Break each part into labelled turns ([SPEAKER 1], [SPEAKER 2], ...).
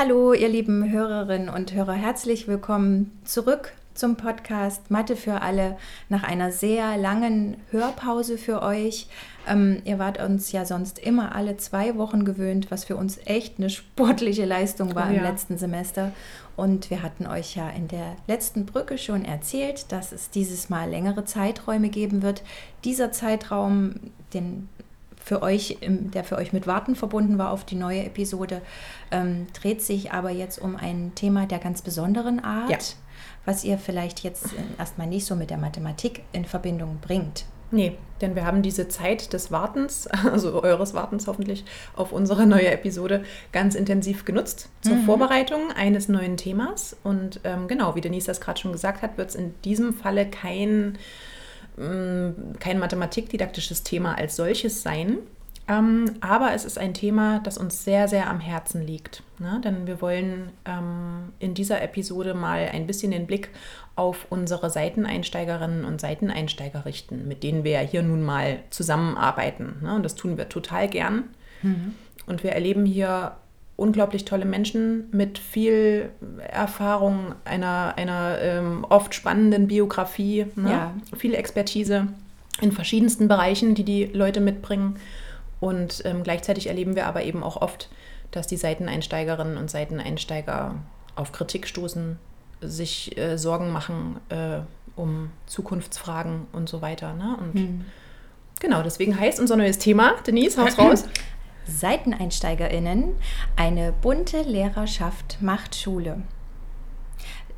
[SPEAKER 1] Hallo, ihr lieben Hörerinnen und Hörer, herzlich willkommen zurück zum Podcast Mathe für alle nach einer sehr langen Hörpause für euch. Ähm, ihr wart uns ja sonst immer alle zwei Wochen gewöhnt, was für uns echt eine sportliche Leistung war oh, ja. im letzten Semester. Und wir hatten euch ja in der letzten Brücke schon erzählt, dass es dieses Mal längere Zeiträume geben wird. Dieser Zeitraum, den für euch, der für euch mit Warten verbunden war auf die neue Episode, ähm, dreht sich aber jetzt um ein Thema der ganz besonderen Art, ja. was ihr vielleicht jetzt äh, erstmal nicht so mit der Mathematik in Verbindung bringt.
[SPEAKER 2] Nee, denn wir haben diese Zeit des Wartens, also eures Wartens hoffentlich, auf unsere neue Episode ganz intensiv genutzt zur mhm. Vorbereitung eines neuen Themas. Und ähm, genau, wie Denise das gerade schon gesagt hat, wird es in diesem Falle kein kein mathematikdidaktisches Thema als solches sein. Ähm, aber es ist ein Thema, das uns sehr, sehr am Herzen liegt. Ne? Denn wir wollen ähm, in dieser Episode mal ein bisschen den Blick auf unsere Seiteneinsteigerinnen und Seiteneinsteiger richten, mit denen wir ja hier nun mal zusammenarbeiten. Ne? Und das tun wir total gern. Mhm. Und wir erleben hier unglaublich tolle Menschen mit viel Erfahrung, einer, einer ähm, oft spannenden Biografie, ne? ja. viel Expertise in verschiedensten Bereichen, die die Leute mitbringen. Und ähm, gleichzeitig erleben wir aber eben auch oft, dass die Seiteneinsteigerinnen und Seiteneinsteiger auf Kritik stoßen, sich äh, Sorgen machen äh, um Zukunftsfragen und so weiter. Ne? Und hm. genau, deswegen heißt unser neues Thema, Denise, haus raus.
[SPEAKER 1] SeiteneinsteigerInnen, eine bunte Lehrerschaft macht Schule.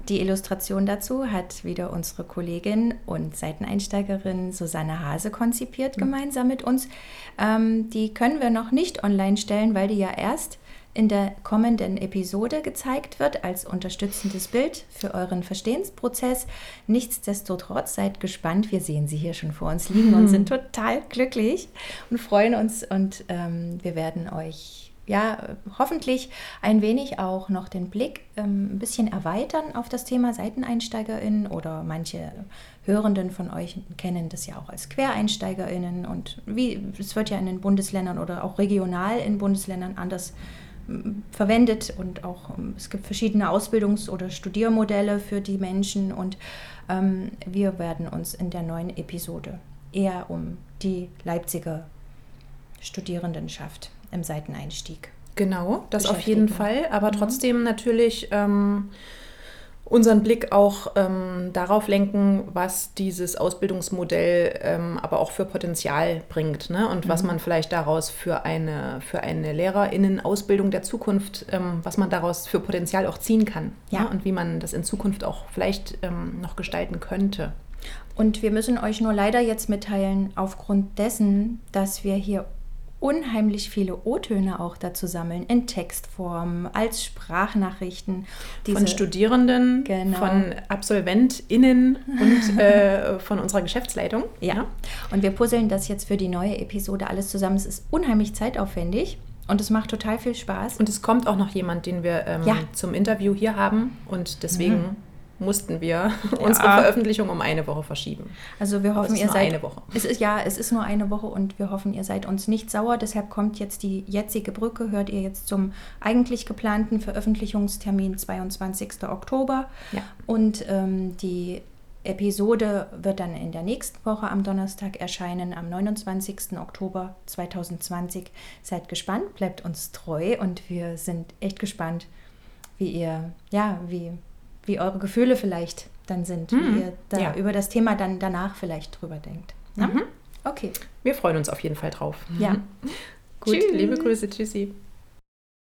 [SPEAKER 1] Die Illustration dazu hat wieder unsere Kollegin und Seiteneinsteigerin Susanne Hase konzipiert, mhm. gemeinsam mit uns. Ähm, die können wir noch nicht online stellen, weil die ja erst in der kommenden Episode gezeigt wird als unterstützendes Bild für euren Verstehensprozess. Nichtsdestotrotz seid gespannt. Wir sehen sie hier schon vor uns liegen und sind total glücklich und freuen uns und ähm, wir werden euch ja, hoffentlich ein wenig auch noch den Blick ähm, ein bisschen erweitern auf das Thema SeiteneinsteigerInnen oder manche Hörenden von euch kennen das ja auch als QuereinsteigerInnen und wie es wird ja in den Bundesländern oder auch regional in Bundesländern anders verwendet und auch ähm, es gibt verschiedene Ausbildungs- oder Studiermodelle für die Menschen und ähm, wir werden uns in der neuen Episode eher um die Leipziger Studierendenschaft im Seiteneinstieg.
[SPEAKER 2] Genau, das auf jeden Fall, aber mhm. trotzdem natürlich ähm, unseren Blick auch ähm, darauf lenken, was dieses Ausbildungsmodell ähm, aber auch für Potenzial bringt ne? und mhm. was man vielleicht daraus für eine, für eine Lehrerinnen-Ausbildung der Zukunft, ähm, was man daraus für Potenzial auch ziehen kann ja. Ne? und wie man das in Zukunft auch vielleicht ähm, noch gestalten könnte.
[SPEAKER 1] Und wir müssen euch nur leider jetzt mitteilen, aufgrund dessen, dass wir hier unheimlich viele O-Töne auch dazu sammeln, in Textform, als Sprachnachrichten.
[SPEAKER 2] Diese, von Studierenden, genau. von AbsolventInnen und äh, von unserer Geschäftsleitung.
[SPEAKER 1] Ja. ja. Und wir puzzeln das jetzt für die neue Episode alles zusammen. Es ist unheimlich zeitaufwendig. Und es macht total viel Spaß.
[SPEAKER 2] Und es kommt auch noch jemand, den wir ähm, ja. zum Interview hier haben. Und deswegen mhm mussten wir ja. unsere Veröffentlichung um eine Woche verschieben.
[SPEAKER 1] Also wir hoffen, ihr seid eine Woche. Es ist ja, es ist nur eine Woche und wir hoffen, ihr seid uns nicht sauer. Deshalb kommt jetzt die jetzige Brücke. Hört ihr jetzt zum eigentlich geplanten Veröffentlichungstermin 22. Oktober. Ja. Und ähm, die Episode wird dann in der nächsten Woche am Donnerstag erscheinen, am 29. Oktober 2020. Seid gespannt, bleibt uns treu und wir sind echt gespannt, wie ihr, ja, wie wie eure Gefühle vielleicht dann sind, mhm. wie ihr da ja. über das Thema dann danach vielleicht drüber denkt.
[SPEAKER 2] Mhm. Okay. Wir freuen uns auf jeden Fall drauf.
[SPEAKER 1] Ja.
[SPEAKER 2] Gut, Tschüss. liebe Grüße, tschüssi.